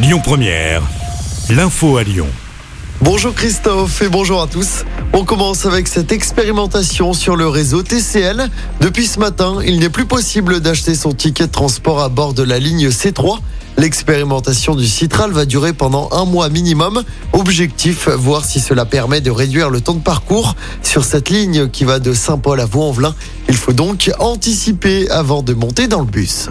Lyon Première, l'info à Lyon. Bonjour Christophe et bonjour à tous. On commence avec cette expérimentation sur le réseau TCL. Depuis ce matin, il n'est plus possible d'acheter son ticket de transport à bord de la ligne C3. L'expérimentation du Citral va durer pendant un mois minimum. Objectif, voir si cela permet de réduire le temps de parcours sur cette ligne qui va de Saint-Paul à Vaux-en-Velin. Il faut donc anticiper avant de monter dans le bus.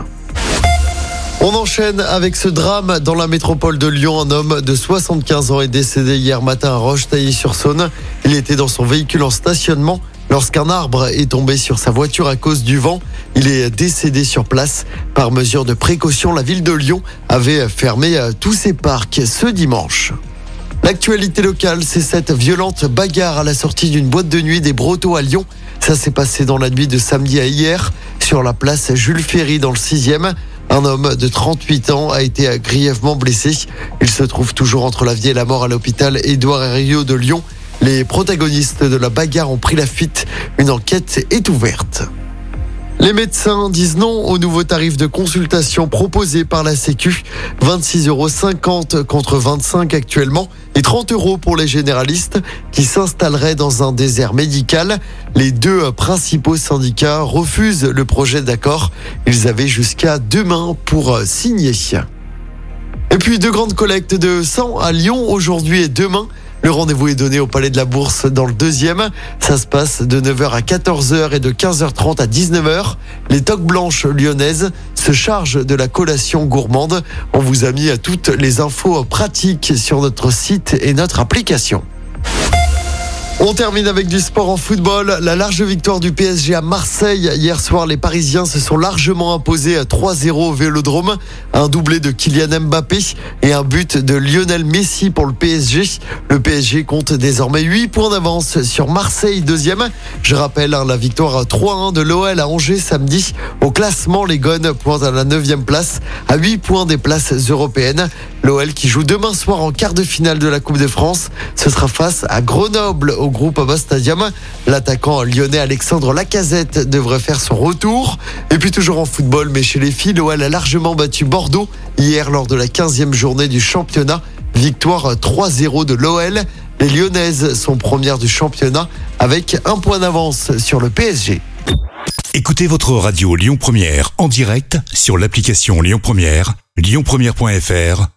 On enchaîne avec ce drame dans la métropole de Lyon. Un homme de 75 ans est décédé hier matin à Roche-Taillé-sur-Saône. Il était dans son véhicule en stationnement lorsqu'un arbre est tombé sur sa voiture à cause du vent. Il est décédé sur place. Par mesure de précaution, la ville de Lyon avait fermé tous ses parcs ce dimanche. L'actualité locale, c'est cette violente bagarre à la sortie d'une boîte de nuit des Brotteaux à Lyon. Ça s'est passé dans la nuit de samedi à hier, sur la place Jules Ferry dans le 6e. Un homme de 38 ans a été grièvement blessé. Il se trouve toujours entre la vie et la mort à l'hôpital Édouard Herriot de Lyon. Les protagonistes de la bagarre ont pris la fuite. Une enquête est ouverte. Les médecins disent non au nouveau tarif de consultation proposé par la Sécu. 26,50 euros contre 25 actuellement et 30 euros pour les généralistes qui s'installeraient dans un désert médical. Les deux principaux syndicats refusent le projet d'accord. Ils avaient jusqu'à demain pour signer. Et puis deux grandes collectes de sang à Lyon aujourd'hui et demain. Le rendez-vous est donné au Palais de la Bourse dans le deuxième. Ça se passe de 9h à 14h et de 15h30 à 19h. Les toques blanches lyonnaises se chargent de la collation gourmande. On vous a mis à toutes les infos pratiques sur notre site et notre application. On termine avec du sport en football. La large victoire du PSG à Marseille. Hier soir, les Parisiens se sont largement imposés à 3-0 au Vélodrome. Un doublé de Kylian Mbappé et un but de Lionel Messi pour le PSG. Le PSG compte désormais 8 points d'avance sur Marseille, deuxième. Je rappelle hein, la victoire 3-1 de l'OL à Angers samedi. Au classement, les Gones pointent à la 9 place, à 8 points des places européennes. L'OL qui joue demain soir en quart de finale de la Coupe de France. Ce sera face à Grenoble groupe Ava Stadium. L'attaquant lyonnais Alexandre Lacazette devrait faire son retour. Et puis toujours en football, mais chez les filles, l'OL a largement battu Bordeaux hier lors de la 15e journée du championnat. Victoire 3-0 de l'OL. Les Lyonnaises sont premières du championnat avec un point d'avance sur le PSG. Écoutez votre radio Lyon Première en direct sur l'application Lyon Première, lyonpremière.fr